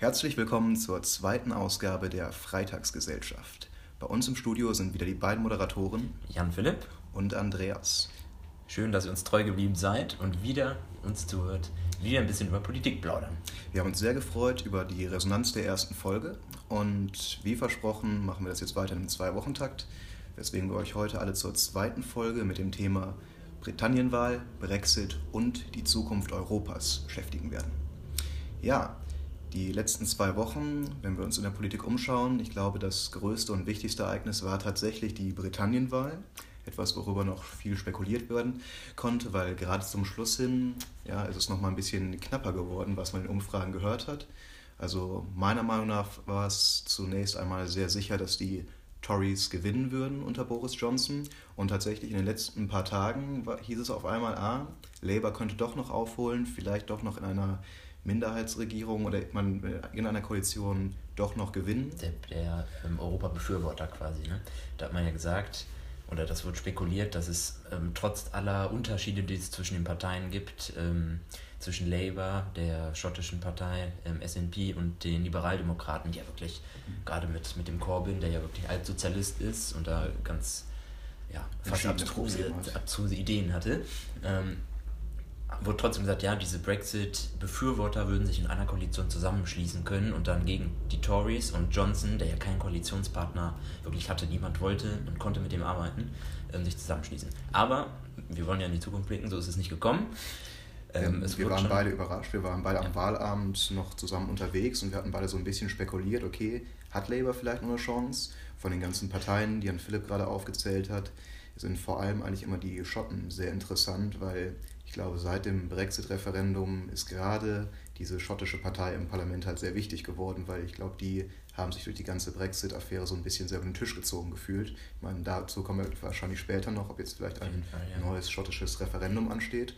Herzlich willkommen zur zweiten Ausgabe der Freitagsgesellschaft. Bei uns im Studio sind wieder die beiden Moderatoren Jan Philipp und Andreas. Schön, dass ihr uns treu geblieben seid und wieder uns zuhört, wie wir ein bisschen über Politik plaudern. Wir haben uns sehr gefreut über die Resonanz der ersten Folge und wie versprochen machen wir das jetzt weiter im Zwei-Wochen-Takt, weswegen wir euch heute alle zur zweiten Folge mit dem Thema Britannienwahl, Brexit und die Zukunft Europas beschäftigen werden. Ja, die letzten zwei Wochen, wenn wir uns in der Politik umschauen, ich glaube, das größte und wichtigste Ereignis war tatsächlich die Britannienwahl. Etwas, worüber noch viel spekuliert werden konnte, weil gerade zum Schluss hin ja, ist es noch mal ein bisschen knapper geworden, was man in Umfragen gehört hat. Also meiner Meinung nach war es zunächst einmal sehr sicher, dass die Tories gewinnen würden unter Boris Johnson. Und tatsächlich in den letzten paar Tagen hieß es auf einmal, ah, Labour könnte doch noch aufholen, vielleicht doch noch in einer Minderheitsregierung oder man in einer Koalition doch noch gewinnen. Der, der ähm, Europa-Befürworter quasi. Ne? Da hat man ja gesagt, oder das wird spekuliert, dass es ähm, trotz aller Unterschiede, die es zwischen den Parteien gibt, ähm, zwischen Labour, der schottischen Partei, ähm, SNP und den Liberaldemokraten, die ja wirklich, mhm. gerade mit, mit dem Corbyn, der ja wirklich Altsozialist ist und da ganz ja, fast abstruse, abstruse Ideen hatte, ähm, wurde trotzdem gesagt, ja, diese Brexit-Befürworter würden sich in einer Koalition zusammenschließen können und dann gegen die Tories und Johnson, der ja keinen Koalitionspartner wirklich hatte, niemand wollte und konnte mit dem arbeiten, ähm, sich zusammenschließen. Aber wir wollen ja in die Zukunft blicken, so ist es nicht gekommen. Ähm, wir waren beide überrascht, wir waren beide ja. am Wahlabend noch zusammen unterwegs und wir hatten beide so ein bisschen spekuliert, okay, hat Labour vielleicht noch eine Chance? Von den ganzen Parteien, die Herrn Philipp gerade aufgezählt hat, sind vor allem eigentlich immer die Schotten sehr interessant, weil ich glaube, seit dem Brexit-Referendum ist gerade diese schottische Partei im Parlament halt sehr wichtig geworden, weil ich glaube, die haben sich durch die ganze Brexit-Affäre so ein bisschen sehr über den Tisch gezogen gefühlt. Ich meine, dazu kommen wir wahrscheinlich später noch, ob jetzt vielleicht ein Fall, ja. neues schottisches Referendum ansteht.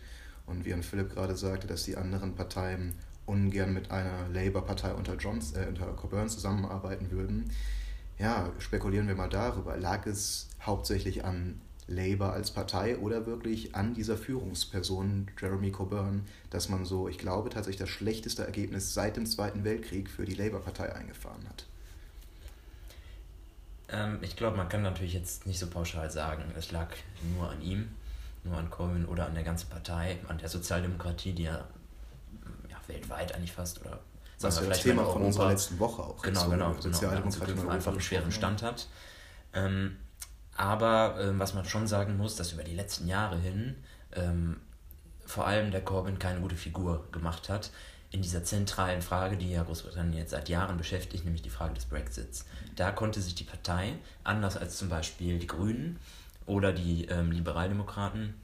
Und wie Herrn Philipp gerade sagte, dass die anderen Parteien ungern mit einer Labour-Partei unter, Johns, äh, unter Coburn zusammenarbeiten würden. Ja, spekulieren wir mal darüber. Lag es hauptsächlich an Labour als Partei oder wirklich an dieser Führungsperson Jeremy Coburn, dass man so, ich glaube, tatsächlich das schlechteste Ergebnis seit dem Zweiten Weltkrieg für die Labour-Partei eingefahren hat. Ähm, ich glaube, man kann natürlich jetzt nicht so pauschal sagen, es lag nur an ihm, nur an Corbyn oder an der ganzen Partei, an der Sozialdemokratie, die ja, ja weltweit eigentlich fast oder was ja das Thema von unserer letzten Woche auch genau, so genau, Sozialdemokratie genau, einfach einen schweren Stand hat. Ähm, aber ähm, was man schon sagen muss, dass über die letzten Jahre hin ähm, vor allem der Corbyn keine gute Figur gemacht hat in dieser zentralen Frage, die ja Großbritannien jetzt seit Jahren beschäftigt, nämlich die Frage des Brexits. Da konnte sich die Partei, anders als zum Beispiel die Grünen oder die ähm, Liberaldemokraten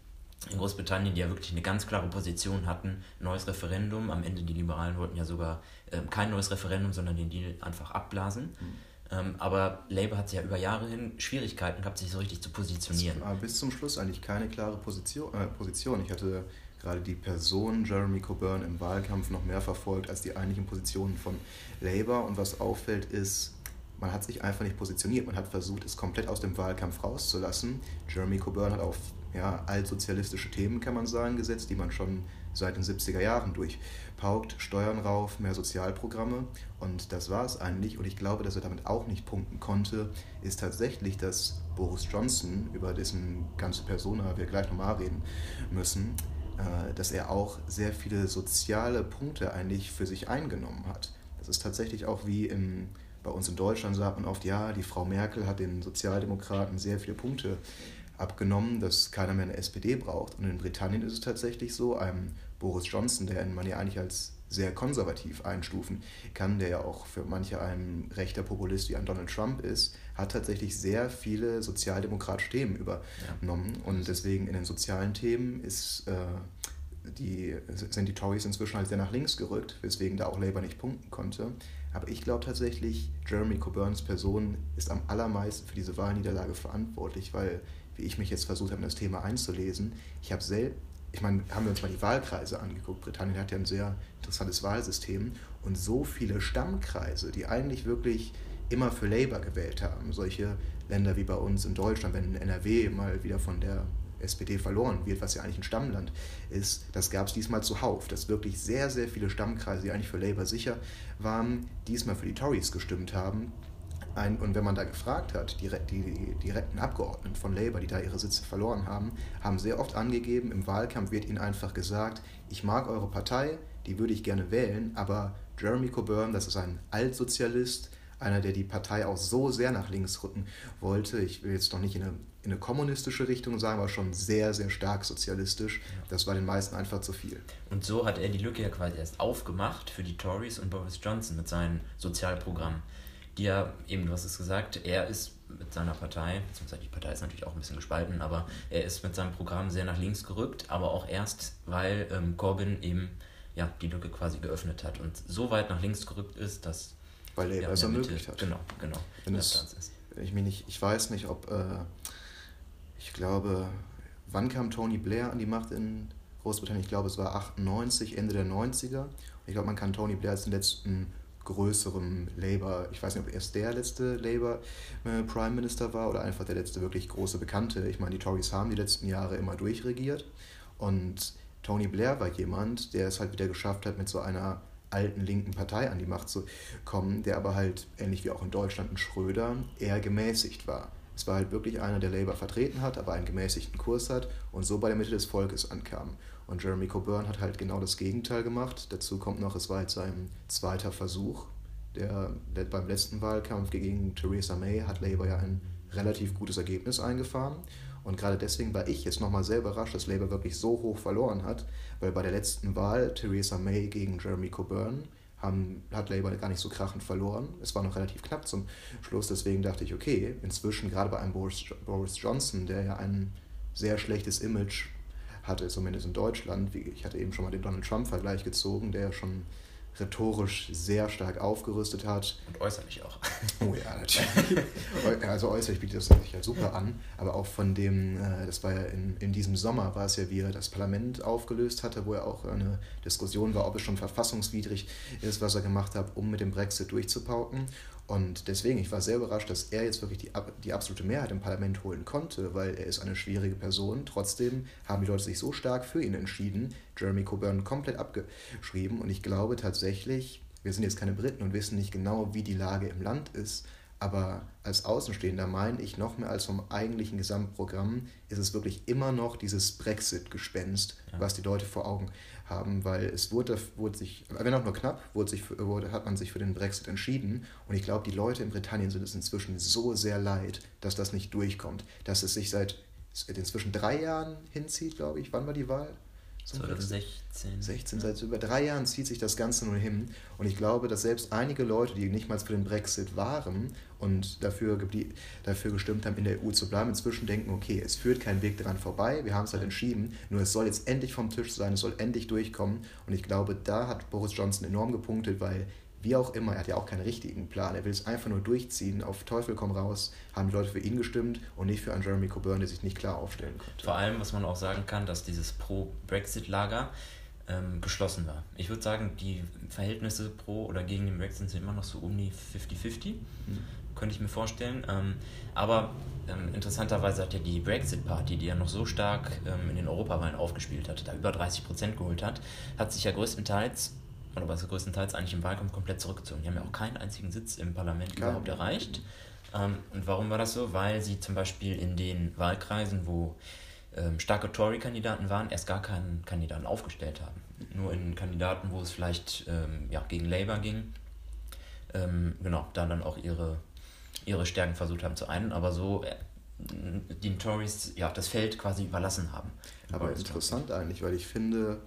in Großbritannien, die ja wirklich eine ganz klare Position hatten, neues Referendum, am Ende die Liberalen wollten ja sogar ähm, kein neues Referendum, sondern den Deal einfach abblasen. Mhm ähm, aber Labour hat ja über Jahre hin Schwierigkeiten gehabt, sich so richtig zu positionieren. Aber bis zum Schluss eigentlich keine klare Position. Äh, Position. Ich hatte gerade die Person Jeremy Coburn im Wahlkampf noch mehr verfolgt als die eigentlichen Positionen von Labour. Und was auffällt ist, man hat sich einfach nicht positioniert. Man hat versucht, es komplett aus dem Wahlkampf rauszulassen. Jeremy Coburn hat auf ja, altsozialistische Themen, kann man sagen, gesetzt, die man schon seit den 70er Jahren durchpaukt. Steuern rauf, mehr Sozialprogramme. Und das war es eigentlich. Und ich glaube, dass er damit auch nicht punkten konnte, ist tatsächlich, dass Boris Johnson, über dessen ganze Persona wir gleich nochmal reden müssen, äh, dass er auch sehr viele soziale Punkte eigentlich für sich eingenommen hat. Das ist tatsächlich auch wie im bei uns in Deutschland sagt man oft, ja, die Frau Merkel hat den Sozialdemokraten sehr viele Punkte abgenommen, dass keiner mehr eine SPD braucht. Und in Britannien ist es tatsächlich so, einem Boris Johnson, der man ja eigentlich als sehr konservativ einstufen kann, der ja auch für manche ein rechter Populist wie ein Donald Trump ist, hat tatsächlich sehr viele sozialdemokratische Themen übernommen. Ja. Und deswegen in den sozialen Themen ist, äh, die, sind die Tories inzwischen halt sehr nach links gerückt, weswegen da auch Labour nicht punkten konnte. Aber ich glaube tatsächlich, Jeremy Coburns Person ist am allermeisten für diese Wahlniederlage verantwortlich, weil wie ich mich jetzt versucht habe, in das Thema einzulesen. Ich habe selbst, ich meine, haben wir uns mal die Wahlkreise angeguckt. Britannien hat ja ein sehr interessantes Wahlsystem und so viele Stammkreise, die eigentlich wirklich immer für Labour gewählt haben. Solche Länder wie bei uns in Deutschland, wenn NRW mal wieder von der SPD verloren wird, was ja eigentlich ein Stammland ist, das gab es diesmal zuhauf, dass wirklich sehr, sehr viele Stammkreise, die eigentlich für Labour sicher waren, diesmal für die Tories gestimmt haben. Ein, und wenn man da gefragt hat, die, die, direkten Abgeordneten von Labour, die da ihre Sitze verloren haben, haben sehr oft angegeben, im Wahlkampf wird ihnen einfach gesagt, ich mag eure Partei, die würde ich gerne wählen, aber Jeremy Coburn, das ist ein Altsozialist, einer, der die Partei auch so sehr nach links rücken wollte. Ich will jetzt noch nicht in eine, in eine kommunistische Richtung sagen, aber schon sehr, sehr stark sozialistisch. Das war den meisten einfach zu viel. Und so hat er die Lücke ja quasi erst aufgemacht für die Tories und Boris Johnson mit seinem Sozialprogramm. Die ja, eben, du hast es gesagt, er ist mit seiner Partei, beziehungsweise die Partei ist natürlich auch ein bisschen gespalten, aber er ist mit seinem Programm sehr nach links gerückt, aber auch erst, weil ähm, Corbyn eben ja, die Lücke quasi geöffnet hat und so weit nach links gerückt ist, dass weil er ja, es ermöglicht hat. Genau, genau. Wenn es, ich, mir nicht, ich weiß nicht, ob, äh, ich glaube, wann kam Tony Blair an die Macht in Großbritannien? Ich glaube, es war 98, Ende der 90er. Ich glaube, man kann Tony Blair als den letzten größeren Labour, ich weiß nicht, ob erst der letzte Labour äh, Prime Minister war oder einfach der letzte wirklich große Bekannte. Ich meine, die Tories haben die letzten Jahre immer durchregiert und Tony Blair war jemand, der es halt wieder geschafft hat, mit so einer alten linken Partei an die Macht zu kommen, der aber halt, ähnlich wie auch in Deutschland ein Schröder, eher gemäßigt war. Es war halt wirklich einer, der Labour vertreten hat, aber einen gemäßigten Kurs hat und so bei der Mitte des Volkes ankam. Und Jeremy Coburn hat halt genau das Gegenteil gemacht. Dazu kommt noch, es war jetzt sein zweiter Versuch. Der, der beim letzten Wahlkampf gegen Theresa May hat Labour ja ein relativ gutes Ergebnis eingefahren. Und gerade deswegen war ich jetzt nochmal sehr überrascht, dass Labour wirklich so hoch verloren hat, weil bei der letzten Wahl Theresa May gegen Jeremy Coburn haben, hat Labour gar nicht so krachend verloren. Es war noch relativ knapp zum Schluss, deswegen dachte ich, okay, inzwischen gerade bei einem Boris, Boris Johnson, der ja ein sehr schlechtes Image hatte, zumindest in Deutschland, ich hatte eben schon mal den Donald Trump-Vergleich gezogen, der ja schon rhetorisch sehr stark aufgerüstet hat. Und äußerlich auch. Oh ja, natürlich. also äußerlich bietet das sich halt super an, aber auch von dem, äh, das war ja in, in diesem Sommer, war es ja, wie er das Parlament aufgelöst hatte, wo ja auch eine Diskussion war, ob es schon verfassungswidrig ist, was er gemacht hat, um mit dem Brexit durchzupauken. Und deswegen, ich war sehr überrascht, dass er jetzt wirklich die, die absolute Mehrheit im Parlament holen konnte, weil er ist eine schwierige Person. Trotzdem haben die Leute sich so stark für ihn entschieden, Jeremy Coburn komplett abgeschrieben. Und ich glaube tatsächlich, wir sind jetzt keine Briten und wissen nicht genau, wie die Lage im Land ist, aber als Außenstehender meine ich noch mehr als vom eigentlichen Gesamtprogramm ist es wirklich immer noch dieses Brexit-Gespenst, ja. was die Leute vor Augen haben, weil es wurde, wurde sich, wenn auch nur knapp, wurde sich, wurde, hat man sich für den Brexit entschieden. Und ich glaube, die Leute in Britannien sind es inzwischen so sehr leid, dass das nicht durchkommt, dass es sich seit inzwischen drei Jahren hinzieht, glaube ich. Wann war die Wahl? 2016. 16, seit über drei Jahren zieht sich das Ganze nun hin. Und ich glaube, dass selbst einige Leute, die nicht mal für den Brexit waren und dafür, dafür gestimmt haben, in der EU zu bleiben, inzwischen denken, okay, es führt kein Weg daran vorbei, wir haben es halt entschieden, nur es soll jetzt endlich vom Tisch sein, es soll endlich durchkommen. Und ich glaube, da hat Boris Johnson enorm gepunktet, weil wie auch immer, er hat ja auch keinen richtigen Plan. Er will es einfach nur durchziehen. Auf Teufel komm raus, haben die Leute für ihn gestimmt und nicht für einen Jeremy Coburn, der sich nicht klar aufstellen konnte. Vor allem, was man auch sagen kann, dass dieses Pro-Brexit-Lager ähm, geschlossen war. Ich würde sagen, die Verhältnisse pro oder gegen den Brexit sind immer noch so um die 50-50. Mhm. Könnte ich mir vorstellen. Ähm, aber ähm, interessanterweise hat ja die Brexit-Party, die ja noch so stark ähm, in den Europawahlen aufgespielt hat, da über 30 Prozent geholt hat, hat sich ja größtenteils oder was größtenteils eigentlich im Wahlkampf komplett zurückgezogen. Die haben ja auch keinen einzigen Sitz im Parlament Klar. überhaupt erreicht. Ähm, und warum war das so? Weil sie zum Beispiel in den Wahlkreisen, wo ähm, starke Tory-Kandidaten waren, erst gar keinen Kandidaten aufgestellt haben. Nur in Kandidaten, wo es vielleicht ähm, ja, gegen Labour ging, ähm, genau, da dann auch ihre, ihre Stärken versucht haben zu einen, aber so äh, den Tories ja, das Feld quasi überlassen haben. Aber interessant eigentlich, weil ich finde,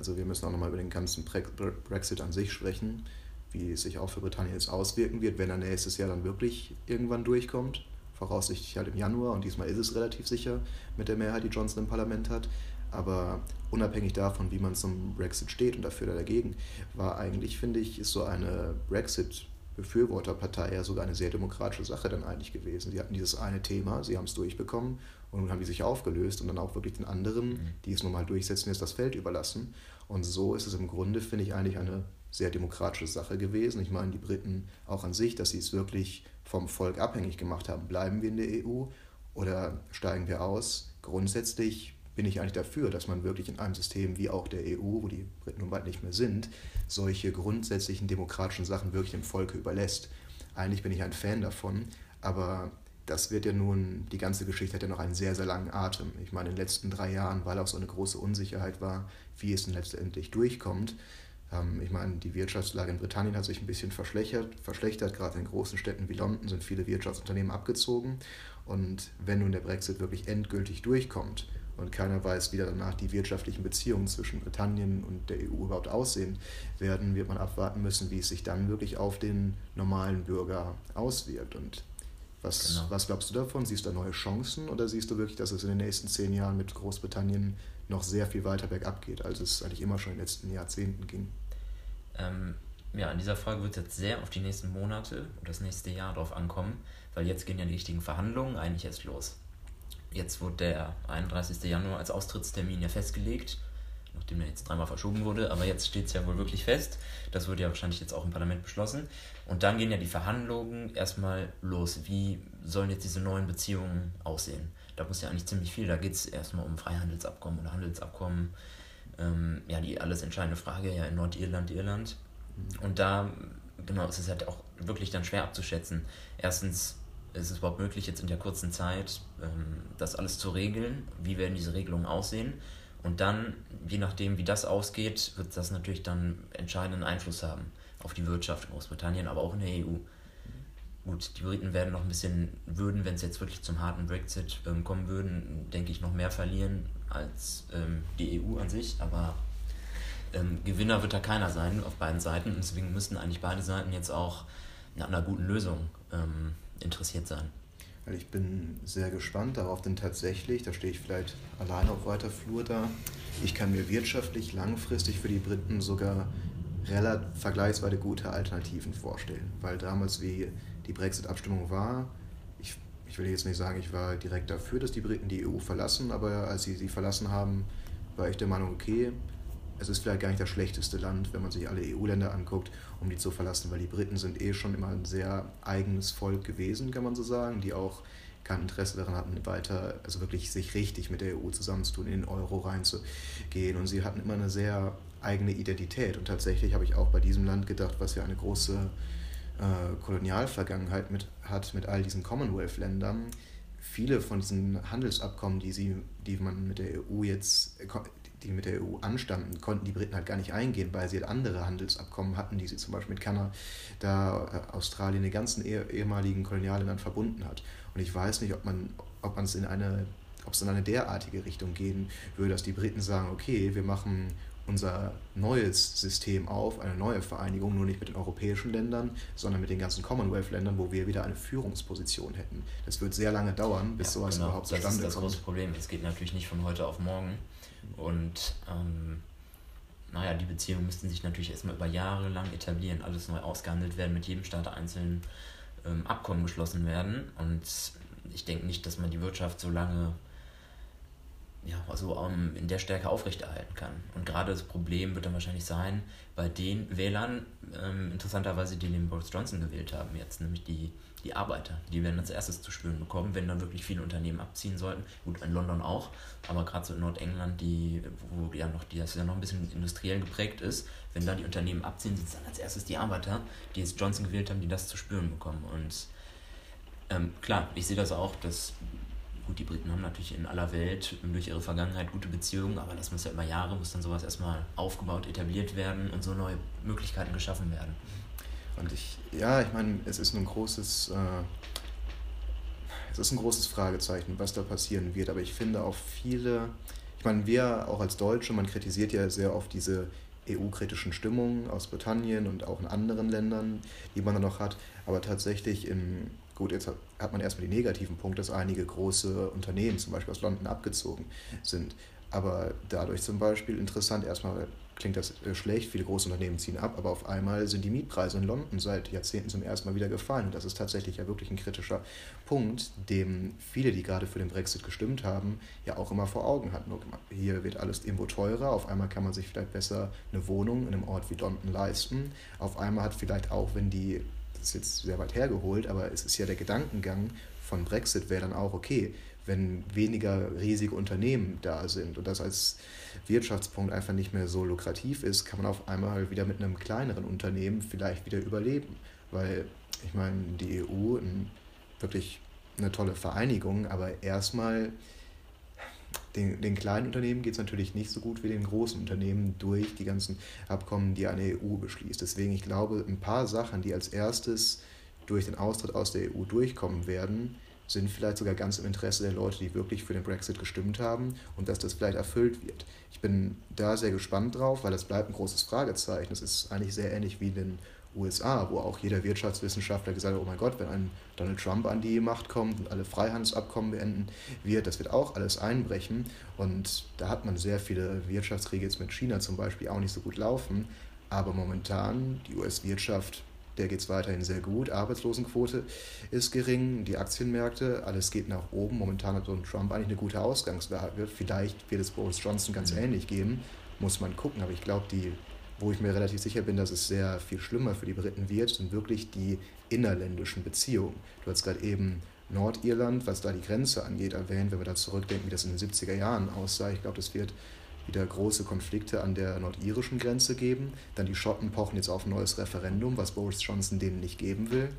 also wir müssen auch nochmal über den ganzen Brexit an sich sprechen, wie es sich auch für Britannien jetzt auswirken wird, wenn er nächstes Jahr dann wirklich irgendwann durchkommt. Voraussichtlich halt im Januar und diesmal ist es relativ sicher mit der Mehrheit, die Johnson im Parlament hat. Aber unabhängig davon, wie man zum Brexit steht und dafür oder dagegen, war eigentlich, finde ich, ist so eine Brexit-Befürworterpartei ja sogar eine sehr demokratische Sache dann eigentlich gewesen. Sie hatten dieses eine Thema, sie haben es durchbekommen und nun haben die sich aufgelöst und dann auch wirklich den anderen, mhm. die es nun mal durchsetzen, jetzt das Feld überlassen. Und so ist es im Grunde, finde ich, eigentlich eine sehr demokratische Sache gewesen. Ich meine, die Briten auch an sich, dass sie es wirklich vom Volk abhängig gemacht haben, bleiben wir in der EU. oder steigen wir aus? Grundsätzlich bin ich eigentlich dafür, dass man wirklich in einem System wie auch der EU, wo die Briten nun bald nicht mehr sind, solche grundsätzlichen demokratischen Sachen wirklich dem Volke überlässt. Eigentlich bin ich ein Fan davon, aber das wird ja nun, die ganze Geschichte hat ja noch einen sehr, sehr langen Atem. Ich meine, in den letzten drei Jahren, weil auch so eine große Unsicherheit war, wie es denn letztendlich durchkommt. Ähm, ich meine, die Wirtschaftslage in Britannien hat sich ein bisschen verschlechtert, verschlechtert. Gerade in großen Städten wie London sind viele Wirtschaftsunternehmen abgezogen. Und wenn nun der Brexit wirklich endgültig durchkommt und keiner weiß, wie danach die wirtschaftlichen Beziehungen zwischen Britannien und der EU überhaupt aussehen werden, wird man abwarten müssen, wie es sich dann wirklich auf den normalen Bürger auswirkt. Und was, genau. was glaubst du davon? Siehst du da neue Chancen oder siehst du wirklich, dass es in den nächsten zehn Jahren mit Großbritannien noch sehr viel weiter bergab geht, als es eigentlich immer schon in den letzten Jahrzehnten ging? Ähm, ja, in dieser Frage wird es jetzt sehr auf die nächsten Monate und das nächste Jahr drauf ankommen, weil jetzt gehen ja die richtigen Verhandlungen eigentlich erst los. Jetzt wurde der 31. Januar als Austrittstermin ja festgelegt, nachdem er jetzt dreimal verschoben wurde, aber jetzt steht es ja wohl wirklich fest. Das wurde ja wahrscheinlich jetzt auch im Parlament beschlossen. Und dann gehen ja die Verhandlungen erstmal los. Wie sollen jetzt diese neuen Beziehungen aussehen? Da muss ja eigentlich ziemlich viel. Da geht es erstmal um Freihandelsabkommen oder Handelsabkommen. Ähm, ja, die alles entscheidende Frage ja in Nordirland, Irland. Mhm. Und da, genau, ist es halt auch wirklich dann schwer abzuschätzen. Erstens, ist es überhaupt möglich, jetzt in der kurzen Zeit ähm, das alles zu regeln? Wie werden diese Regelungen aussehen? Und dann, je nachdem, wie das ausgeht, wird das natürlich dann entscheidenden Einfluss haben auf die Wirtschaft in Großbritannien, aber auch in der EU. Gut, die Briten werden noch ein bisschen, würden, wenn es jetzt wirklich zum harten Brexit ähm, kommen würden, denke ich, noch mehr verlieren als ähm, die EU an sich, aber ähm, Gewinner wird da keiner sein auf beiden Seiten und deswegen müssten eigentlich beide Seiten jetzt auch nach einer guten Lösung ähm, interessiert sein. Ich bin sehr gespannt darauf, denn tatsächlich, da stehe ich vielleicht alleine auf weiter Flur da, ich kann mir wirtschaftlich langfristig für die Briten sogar relativ vergleichsweise gute Alternativen vorstellen. Weil damals, wie die Brexit-Abstimmung war, ich, ich will jetzt nicht sagen, ich war direkt dafür, dass die Briten die EU verlassen, aber als sie sie verlassen haben, war ich der Meinung, okay, es ist vielleicht gar nicht das schlechteste Land, wenn man sich alle EU-Länder anguckt, um die zu verlassen, weil die Briten sind eh schon immer ein sehr eigenes Volk gewesen, kann man so sagen, die auch kein Interesse daran hatten, weiter, also wirklich sich richtig mit der EU zusammenzutun, in den Euro reinzugehen. Und sie hatten immer eine sehr eigene Identität. Und tatsächlich habe ich auch bei diesem Land gedacht, was ja eine große äh, Kolonialvergangenheit mit, hat, mit all diesen Commonwealth-Ländern. Viele von diesen Handelsabkommen, die, sie, die man mit der EU jetzt die mit der EU anstanden, konnten die Briten halt gar nicht eingehen, weil sie halt andere Handelsabkommen hatten, die sie zum Beispiel mit Kanada, äh, Australien, den ganzen ehemaligen Kolonialländern verbunden hat. Und ich weiß nicht, ob man ob man es in eine ob es in eine derartige Richtung gehen würde, dass die Briten sagen, okay, wir machen unser neues System auf, eine neue Vereinigung, nur nicht mit den europäischen Ländern, sondern mit den ganzen Commonwealth-Ländern, wo wir wieder eine Führungsposition hätten. Das wird sehr lange dauern, bis ja, sowas genau. überhaupt zustande kommt. Das ist das große Problem. Es geht natürlich nicht von heute auf morgen. Und ähm, naja, die Beziehungen müssten sich natürlich erstmal über Jahre lang etablieren, alles neu ausgehandelt werden, mit jedem Staat einzeln ähm, Abkommen geschlossen werden. Und ich denke nicht, dass man die Wirtschaft so lange also um, in der Stärke aufrechterhalten kann. Und gerade das Problem wird dann wahrscheinlich sein, bei den Wählern, ähm, interessanterweise, die den Boris Johnson gewählt haben jetzt, nämlich die, die Arbeiter, die werden als erstes zu spüren bekommen, wenn dann wirklich viele Unternehmen abziehen sollten. Gut, in London auch, aber gerade so in Nordengland, die, wo ja noch, die, das ja noch ein bisschen industriell geprägt ist, wenn da die Unternehmen abziehen, sind es dann als erstes die Arbeiter, die jetzt Johnson gewählt haben, die das zu spüren bekommen. Und ähm, klar, ich sehe das auch, dass Gut, die Briten haben natürlich in aller Welt durch ihre Vergangenheit gute Beziehungen, aber das muss ja über Jahre, muss dann sowas erstmal aufgebaut, etabliert werden und so neue Möglichkeiten geschaffen werden. Und ich, ja, ich meine, es ist ein großes, äh, es ist ein großes Fragezeichen, was da passieren wird, aber ich finde auch viele, ich meine, wir auch als Deutsche, man kritisiert ja sehr oft diese EU-kritischen Stimmungen aus Britannien und auch in anderen Ländern, die man dann noch hat, aber tatsächlich in Gut, jetzt hat man erstmal die negativen Punkte, dass einige große Unternehmen, zum Beispiel aus London, abgezogen sind. Aber dadurch zum Beispiel interessant, erstmal klingt das äh, schlecht, viele große Unternehmen ziehen ab, aber auf einmal sind die Mietpreise in London seit Jahrzehnten zum ersten Mal wieder gefallen. Und das ist tatsächlich ja wirklich ein kritischer Punkt, dem viele, die gerade für den Brexit gestimmt haben, ja auch immer vor Augen hatten. Hier wird alles irgendwo teurer, auf einmal kann man sich vielleicht besser eine Wohnung in einem Ort wie London leisten. Auf einmal hat vielleicht auch, wenn die das ist jetzt sehr weit hergeholt, aber es ist ja der Gedankengang von Brexit wäre dann auch, okay, wenn weniger riesige Unternehmen da sind und das als Wirtschaftspunkt einfach nicht mehr so lukrativ ist, kann man auf einmal wieder mit einem kleineren Unternehmen vielleicht wieder überleben. Weil ich meine, die EU, wirklich eine tolle Vereinigung, aber erstmal den, den kleinen Unternehmen geht es natürlich nicht so gut wie den großen Unternehmen durch die ganzen Abkommen, die eine EU beschließt. Deswegen, ich glaube, ein paar Sachen, die als erstes durch den Austritt aus der EU durchkommen werden, sind vielleicht sogar ganz im Interesse der Leute, die wirklich für den Brexit gestimmt haben und dass das vielleicht erfüllt wird. Ich bin da sehr gespannt drauf, weil das bleibt ein großes Fragezeichen. Es ist eigentlich sehr ähnlich wie den USA, wo auch jeder Wirtschaftswissenschaftler gesagt hat, oh mein Gott, wenn ein Donald Trump an die Macht kommt und alle Freihandelsabkommen beenden wird, das wird auch alles einbrechen. Und da hat man sehr viele Wirtschaftskriege jetzt mit China zum Beispiel auch nicht so gut laufen. Aber momentan, die US-Wirtschaft der geht es weiterhin sehr gut. Arbeitslosenquote ist gering, die Aktienmärkte, alles geht nach oben. Momentan hat Donald Trump eigentlich eine gute Ausgangslage. Vielleicht wird es Boris Johnson ganz mhm. ähnlich geben, muss man gucken. Aber ich glaube, die, wo ich mir relativ sicher bin, dass es sehr viel schlimmer für die Briten wird, sind wirklich die innerländischen Beziehungen. Du hast gerade eben Nordirland, was da die Grenze angeht, erwähnt, wenn wir da zurückdenken, wie das in den 70er Jahren aussah. Ich glaube, das wird wieder große Konflikte an der nordirischen Grenze geben. Dann die Schotten pochen jetzt auf ein neues Referendum, was Boris Johnson denen nicht geben will.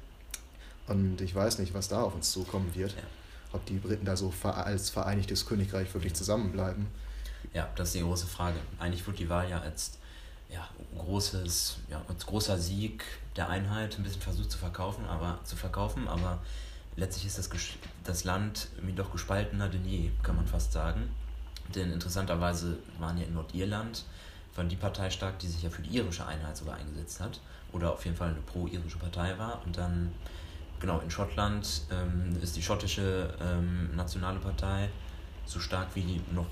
Und ich weiß nicht, was da auf uns zukommen wird. Ja. Ob die Briten da so als Vereinigtes Königreich wirklich zusammenbleiben. Ja, das ist die große Frage. Eigentlich wird die Wahl ja als, ja, großes, ja, großer Sieg der Einheit ein bisschen versucht zu verkaufen, aber zu verkaufen, aber letztlich ist das, das Land irgendwie doch gespaltener denn je, kann man fast sagen. Denn interessanterweise waren ja in Nordirland waren die Partei stark, die sich ja für die irische Einheit sogar eingesetzt hat. Oder auf jeden Fall eine pro-irische Partei war. Und dann, genau, in Schottland ähm, ist die schottische ähm, nationale Partei so stark wie noch,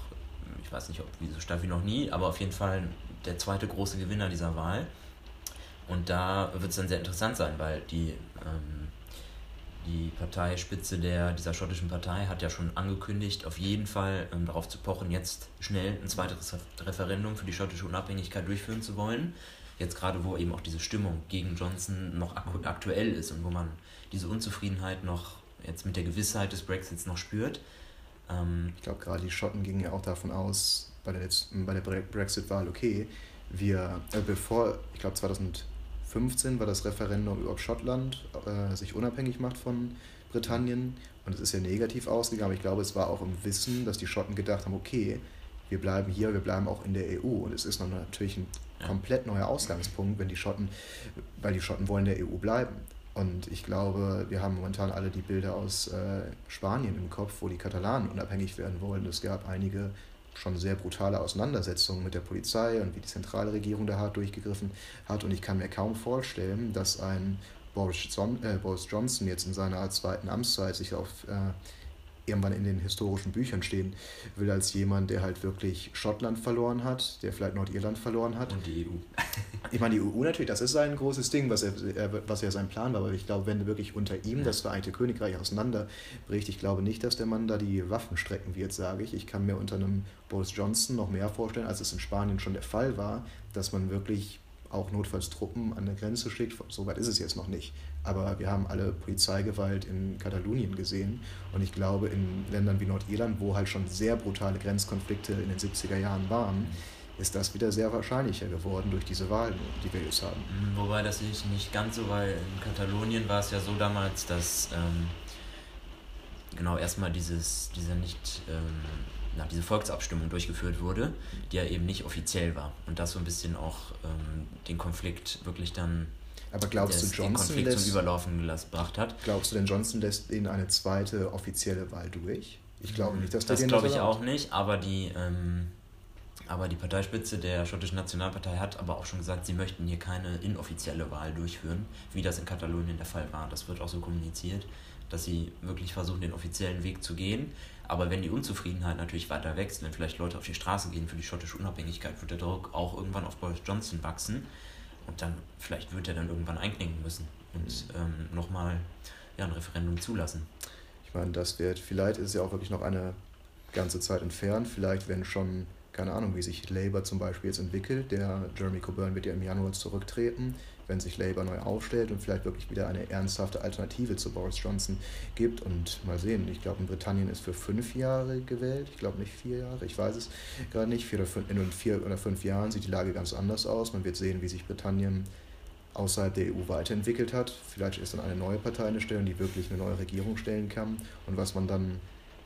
ich weiß nicht, ob wie so stark wie noch nie, aber auf jeden Fall der zweite große Gewinner dieser Wahl. Und da wird es dann sehr interessant sein, weil die ähm, die Parteispitze der, dieser schottischen Partei hat ja schon angekündigt, auf jeden Fall ähm, darauf zu pochen, jetzt schnell ein zweites Referendum für die schottische Unabhängigkeit durchführen zu wollen. Jetzt gerade, wo eben auch diese Stimmung gegen Johnson noch aktuell ist und wo man diese Unzufriedenheit noch jetzt mit der Gewissheit des Brexits noch spürt. Ähm, ich glaube, gerade die Schotten gingen ja auch davon aus, bei der, bei der Brexit-Wahl, okay, wir, äh, bevor, ich glaube 2000 2015 war das Referendum über Schottland äh, sich unabhängig macht von Britannien. Und es ist ja negativ ausgegangen. Ich glaube, es war auch im Wissen, dass die Schotten gedacht haben, okay, wir bleiben hier, wir bleiben auch in der EU. Und es ist natürlich ein komplett neuer Ausgangspunkt, wenn die Schotten, weil die Schotten wollen in der EU bleiben. Und ich glaube, wir haben momentan alle die Bilder aus äh, Spanien im Kopf, wo die Katalanen unabhängig werden wollen. Es gab einige schon sehr brutale Auseinandersetzungen mit der Polizei und wie die zentrale Regierung da hart durchgegriffen hat. Und ich kann mir kaum vorstellen, dass ein Boris, äh, Johnson jetzt in seiner zweiten Amtszeit sich auf äh, irgendwann in den historischen Büchern stehen will, als jemand, der halt wirklich Schottland verloren hat, der vielleicht Nordirland verloren hat. Und die EU. ich meine, die EU natürlich, das ist sein großes Ding, was, er, was ja sein Plan war, aber ich glaube, wenn wirklich unter ihm das Vereinigte Königreich auseinanderbricht, ich glaube nicht, dass der Mann da die Waffen strecken wird, sage ich. Ich kann mir unter einem Boris Johnson noch mehr vorstellen, als es in Spanien schon der Fall war, dass man wirklich auch notfalls Truppen an der Grenze schickt. So weit ist es jetzt noch nicht. Aber wir haben alle Polizeigewalt in Katalonien gesehen. Und ich glaube, in Ländern wie Nordirland, wo halt schon sehr brutale Grenzkonflikte in den 70er Jahren waren, ist das wieder sehr wahrscheinlicher geworden durch diese Wahlen, die wir jetzt haben. Wobei das nicht, nicht ganz so, weil in Katalonien war es ja so damals, dass ähm, genau erstmal dieses, dieser nicht ähm, na, diese Volksabstimmung durchgeführt wurde, die ja eben nicht offiziell war. Und das so ein bisschen auch ähm, den Konflikt wirklich dann. Aber glaubst des, du, Johnson den Konflikt lässt, zum Überlaufen gebracht hat? Glaubst du denn, Johnson lässt ihnen eine zweite offizielle Wahl durch? Ich glaube nicht, dass das glaube ich auch nicht, aber die, ähm, aber die Parteispitze der schottischen Nationalpartei hat aber auch schon gesagt, sie möchten hier keine inoffizielle Wahl durchführen, wie das in Katalonien der Fall war. Das wird auch so kommuniziert, dass sie wirklich versuchen, den offiziellen Weg zu gehen. Aber wenn die Unzufriedenheit natürlich weiter wächst, wenn vielleicht Leute auf die Straße gehen für die schottische Unabhängigkeit, wird der Druck auch irgendwann auf Boris Johnson wachsen. Und dann, vielleicht wird er dann irgendwann einknicken müssen und ähm, nochmal ja, ein Referendum zulassen. Ich meine, das wird, vielleicht ist es ja auch wirklich noch eine ganze Zeit entfernt. Vielleicht, wenn schon keine Ahnung, wie sich Labour zum Beispiel jetzt entwickelt. Der Jeremy Coburn wird ja im Januar zurücktreten, wenn sich Labour neu aufstellt und vielleicht wirklich wieder eine ernsthafte Alternative zu Boris Johnson gibt. Und mal sehen, ich glaube, in Britannien ist für fünf Jahre gewählt. Ich glaube nicht vier Jahre, ich weiß es gerade nicht. Vier oder fünf, in vier oder fünf Jahren sieht die Lage ganz anders aus. Man wird sehen, wie sich Britannien außerhalb der EU weiterentwickelt hat. Vielleicht ist dann eine neue Partei eine Stelle, die wirklich eine neue Regierung stellen kann und was man dann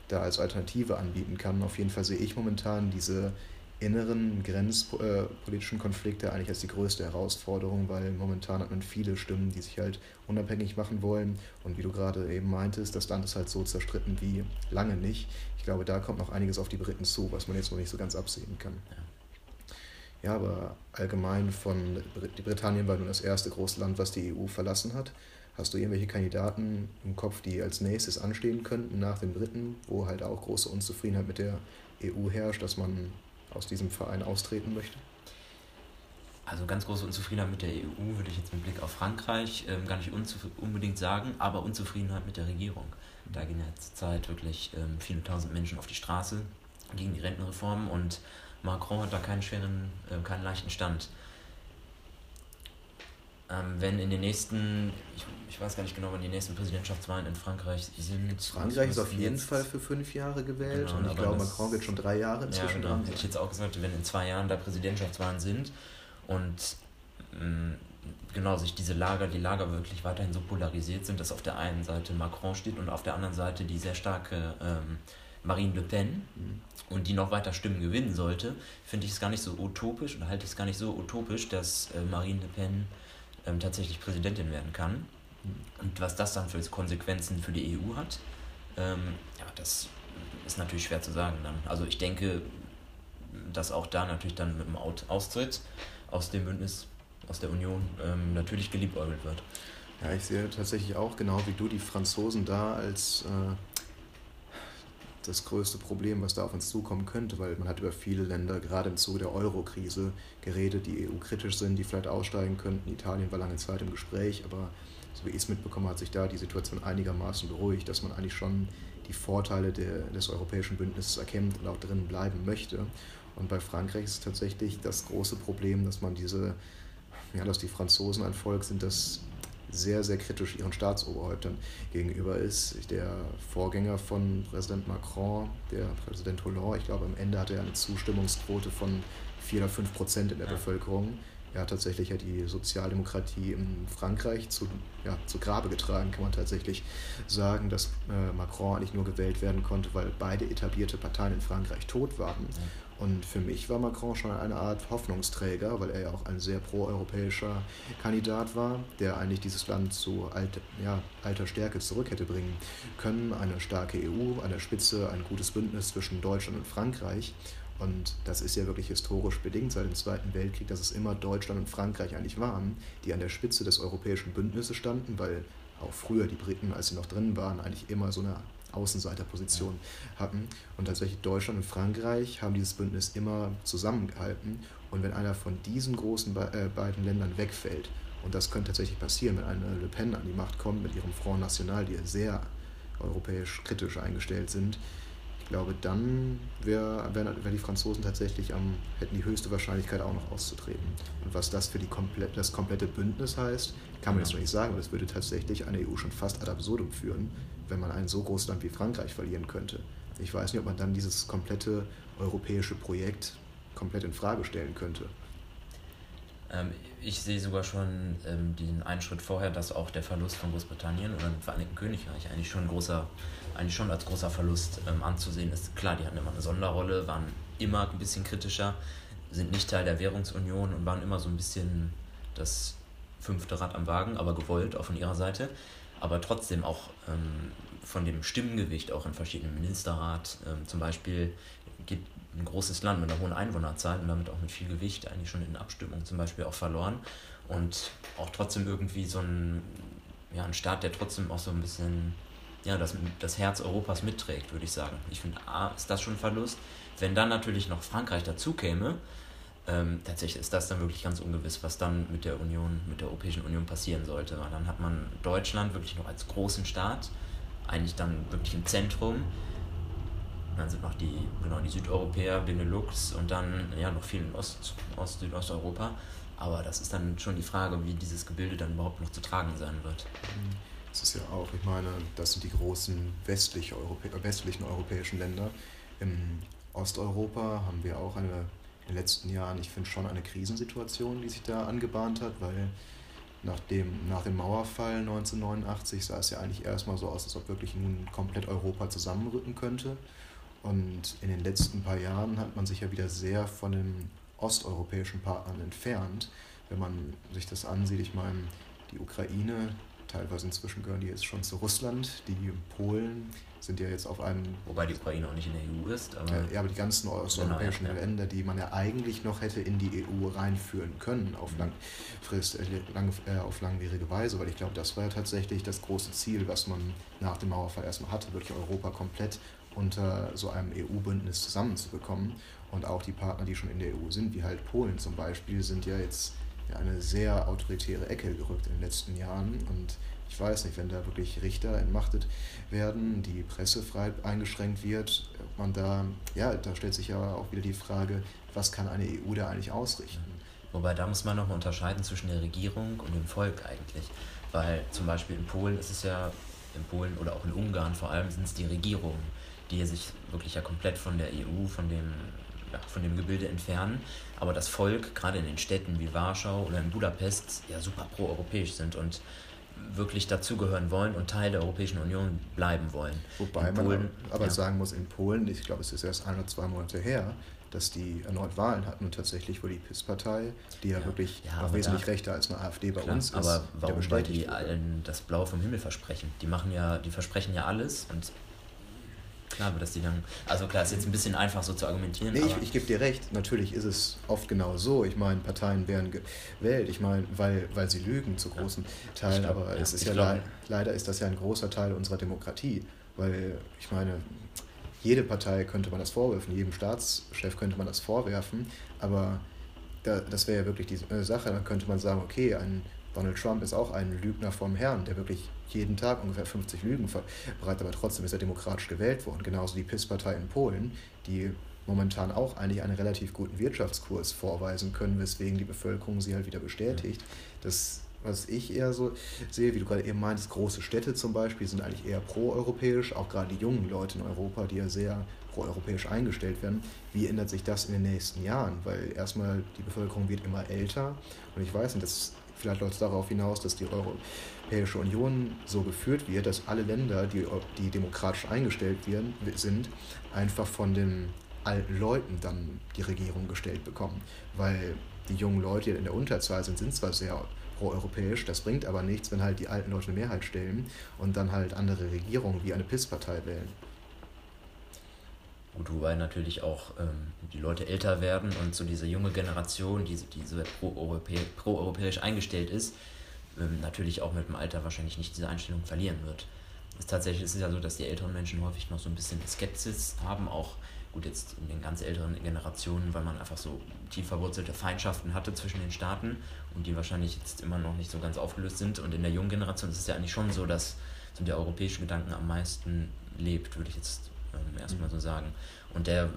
da als Alternative anbieten kann. Auf jeden Fall sehe ich momentan diese inneren grenzpolitischen Konflikte eigentlich als die größte Herausforderung, weil momentan hat man viele Stimmen, die sich halt unabhängig machen wollen. Und wie du gerade eben meintest, das Land ist halt so zerstritten wie lange nicht. Ich glaube, da kommt noch einiges auf die Briten zu, was man jetzt noch nicht so ganz absehen kann. Ja, aber allgemein von die Britannien war nun das erste große Land, was die EU verlassen hat. Hast du irgendwelche Kandidaten im Kopf, die als nächstes anstehen könnten nach den Briten, wo halt auch große Unzufriedenheit mit der EU herrscht, dass man aus diesem Verein austreten möchte? Also ganz große Unzufriedenheit mit der EU würde ich jetzt mit Blick auf Frankreich ähm, gar nicht unbedingt sagen, aber Unzufriedenheit mit der Regierung. Da gehen jetzt Zeit wirklich ähm, viele tausend Menschen auf die Straße gegen die Rentenreform und Macron hat da keinen schweren, äh, keinen leichten Stand. Ähm, wenn in den nächsten, ich, ich weiß gar nicht genau, wann die nächsten Präsidentschaftswahlen in Frankreich sind. Frankreich ist auf jeden Fall für fünf Jahre gewählt genau, und ich glaube, Macron wird schon drei Jahre inzwischen ja, genau. dran. Hätte ich jetzt auch gesagt, wenn in zwei Jahren da Präsidentschaftswahlen sind und mh, mm, genau sich diese Lager, die Lager wirklich weiterhin so polarisiert sind, dass auf der einen Seite Macron steht und auf der anderen Seite die sehr starke ähm, Marine Le Pen mhm. und die noch weiter Stimmen gewinnen sollte, finde ich es gar nicht so utopisch oder halte ich es gar nicht so utopisch, dass äh, Marine Le Pen ähm, tatsächlich Präsidentin werden kann. Und was das dann für Konsequenzen für die EU hat, ähm, ja, das ist natürlich schwer zu sagen dann. Also ich denke, dass auch da natürlich dann mit dem Austritt aus dem Bündnis, aus der Union ähm, natürlich geliebäugelt wird. Ja, ich sehe tatsächlich auch genau wie du die Franzosen da als äh, das größte Problem, was da auf uns zukommen könnte, weil man hat über viele Länder, gerade im Zuge der Euro-Krise, geredet, die EU-kritisch sind, die vielleicht aussteigen könnten. Italien war lange Zeit im Gespräch, aber so wie ich es mitbekommen hat sich da die Situation einigermaßen beruhigt, dass man eigentlich schon die Vorteile der, des europäischen Bündnisses erkennt und auch drin bleiben möchte. Und bei Frankreich ist tatsächlich das große Problem, dass man diese, ja, dass die Franzosen ein Volk sind, das sehr, sehr kritisch ihren Staatsoberhäuptern gegenüber ist. Der Vorgänger von Präsident Macron, der Präsident Hollande, ich glaube, am Ende hatte er eine Zustimmungsquote von 4 oder 5 Prozent in der ja. Bevölkerung. Er hat tatsächlich ja die Sozialdemokratie in Frankreich zu, ja, zu Grabe getragen, kann man tatsächlich sagen, dass äh, Macron eigentlich nur gewählt werden konnte, weil beide etablierte Parteien in Frankreich tot waren. Und für mich war Macron schon eine Art Hoffnungsträger, weil er ja auch ein sehr proeuropäischer Kandidat war, der eigentlich dieses Land zu alt, ja, alter Stärke zurück hätte bringen können. Eine starke EU, an der Spitze ein gutes Bündnis zwischen Deutschland und Frankreich. Und das ist ja wirklich historisch bedingt seit dem Zweiten Weltkrieg, dass es immer Deutschland und Frankreich eigentlich waren, die an der Spitze des europäischen Bündnisses standen, weil auch früher die Briten, als sie noch drin waren, eigentlich immer so eine Außenseiterposition hatten. Und tatsächlich Deutschland und Frankreich haben dieses Bündnis immer zusammengehalten. Und wenn einer von diesen großen äh, beiden Ländern wegfällt, und das könnte tatsächlich passieren, wenn eine Le Pen an die Macht kommt mit ihrem Front National, die sehr europäisch kritisch eingestellt sind, ich glaube, dann wären wär, wär die Franzosen tatsächlich am, hätten die höchste Wahrscheinlichkeit auch noch auszutreten. Und was das für die komplett, das komplette Bündnis heißt, kann man jetzt noch nicht sagen, aber das würde tatsächlich eine EU schon fast ad absurdum führen, wenn man ein so großes Land wie Frankreich verlieren könnte. Ich weiß nicht, ob man dann dieses komplette europäische Projekt komplett in Frage stellen könnte. Ähm, ich sehe sogar schon ähm, den einen Schritt vorher, dass auch der Verlust von Großbritannien oder dem Vereinigten Königreich eigentlich schon großer, eigentlich schon als großer Verlust ähm, anzusehen ist. Klar, die hatten immer eine Sonderrolle, waren immer ein bisschen kritischer, sind nicht Teil der Währungsunion und waren immer so ein bisschen das fünfte Rad am Wagen, aber gewollt auch von ihrer Seite aber trotzdem auch von dem Stimmengewicht auch in verschiedenen Ministerrat. Zum Beispiel geht ein großes Land mit einer hohen Einwohnerzahl und damit auch mit viel Gewicht eigentlich schon in Abstimmungen zum Beispiel auch verloren und auch trotzdem irgendwie so ein, ja, ein Staat, der trotzdem auch so ein bisschen ja, das, das Herz Europas mitträgt, würde ich sagen. Ich finde, A, ist das schon ein Verlust. Wenn dann natürlich noch Frankreich dazu käme, ähm, tatsächlich ist das dann wirklich ganz ungewiss, was dann mit der Union, mit der Europäischen Union passieren sollte. Weil dann hat man Deutschland wirklich noch als großen Staat, eigentlich dann wirklich im Zentrum. Dann sind noch die, genau, die Südeuropäer, Benelux und dann ja noch viel in Ost, Ost Südosteuropa. Aber das ist dann schon die Frage, wie dieses Gebilde dann überhaupt noch zu tragen sein wird. Das ist ja auch, ich meine, das sind die großen westlich Europä westlichen europäischen Länder. In Osteuropa haben wir auch eine, in den letzten Jahren, ich finde schon eine Krisensituation, die sich da angebahnt hat, weil nach dem, nach dem Mauerfall 1989 sah es ja eigentlich erstmal so aus, als ob wirklich nun komplett Europa zusammenrücken könnte. Und in den letzten paar Jahren hat man sich ja wieder sehr von den osteuropäischen Partnern entfernt. Wenn man sich das ansieht, ich meine, die Ukraine, teilweise inzwischen gehören die jetzt schon zu Russland, die Polen sind ja jetzt auf einem. Wobei die Ukraine auch nicht in der EU ist. Aber ja, aber die ganzen osteuropäischen genau, ja, Länder, die man ja eigentlich noch hätte in die EU reinführen können, auf, mhm. langfrist, äh, lang, äh, auf langwierige Weise, weil ich glaube, das war ja tatsächlich das große Ziel, was man nach dem Mauerfall erstmal hatte, wirklich Europa komplett unter so einem EU-Bündnis zusammenzubekommen. Und auch die Partner, die schon in der EU sind, wie halt Polen zum Beispiel, sind ja jetzt in eine sehr autoritäre Ecke gerückt in den letzten Jahren. Und ich weiß nicht, wenn da wirklich Richter entmachtet werden, die Presse frei eingeschränkt wird, man da, ja, da stellt sich ja auch wieder die Frage, was kann eine EU da eigentlich ausrichten? Wobei da muss man nochmal unterscheiden zwischen der Regierung und dem Volk eigentlich. Weil zum Beispiel in Polen ist es ja, in Polen oder auch in Ungarn vor allem sind es die Regierungen, die sich wirklich ja komplett von der EU, von dem, ja, von dem Gebilde entfernen. Aber das Volk, gerade in den Städten wie Warschau oder in Budapest, ja super pro-europäisch sind und wirklich dazugehören wollen und Teil der Europäischen Union bleiben wollen. Wobei in man Polen, aber ja. sagen muss, in Polen, ich glaube, es ist erst ein oder zwei Monate her, dass die erneut Wahlen hatten und tatsächlich wurde die PIS-Partei, die ja, ja wirklich ja, noch wesentlich da, rechter als eine AfD bei klar, uns ist, aber warum die allen das Blau vom Himmel versprechen? Die machen ja, die versprechen ja alles und klar dass die dann. Also klar, ist jetzt ein bisschen einfach so zu argumentieren. Nee, ich, ich gebe dir recht, natürlich ist es oft genau so. Ich meine, Parteien werden gewählt, ich meine, weil, weil sie lügen zu großen Teilen, glaub, aber ja, es ist ja le leider ist das ja ein großer Teil unserer Demokratie. Weil ich meine, jede Partei könnte man das vorwerfen, jedem Staatschef könnte man das vorwerfen, aber da, das wäre ja wirklich die äh, Sache. Dann könnte man sagen, okay, ein Donald Trump ist auch ein Lügner vom Herrn, der wirklich jeden Tag ungefähr 50 Lügen verbreitet, aber trotzdem ist er demokratisch gewählt worden. Genauso die PIS-Partei in Polen, die momentan auch eigentlich einen relativ guten Wirtschaftskurs vorweisen können, weswegen die Bevölkerung sie halt wieder bestätigt. Das, was ich eher so sehe, wie du gerade eben meintest, große Städte zum Beispiel sind eigentlich eher pro-europäisch, auch gerade die jungen Leute in Europa, die ja sehr pro-europäisch eingestellt werden. Wie ändert sich das in den nächsten Jahren? Weil erstmal die Bevölkerung wird immer älter und ich weiß nicht, das vielleicht läuft es darauf hinaus, dass die Europäische Union so geführt wird, dass alle Länder, die, die demokratisch eingestellt werden, sind, einfach von den alten Leuten dann die Regierung gestellt bekommen. Weil die jungen Leute, in der Unterzahl sind, sind zwar sehr proeuropäisch, das bringt aber nichts, wenn halt die alten Leute eine Mehrheit stellen und dann halt andere Regierungen wie eine PIS-Partei wählen. Gut, wobei natürlich auch ähm, die Leute älter werden und so diese junge Generation, die, die so pro-europäisch pro eingestellt ist, ähm, natürlich auch mit dem Alter wahrscheinlich nicht diese Einstellung verlieren wird. Es tatsächlich ist es ja so, dass die älteren Menschen häufig noch so ein bisschen Skepsis haben, auch gut jetzt in den ganz älteren Generationen, weil man einfach so tief verwurzelte Feindschaften hatte zwischen den Staaten und die wahrscheinlich jetzt immer noch nicht so ganz aufgelöst sind. Und in der jungen Generation ist es ja eigentlich schon so, dass so der europäische Gedanken am meisten lebt, würde ich jetzt ähm, erstmal so sagen. Und der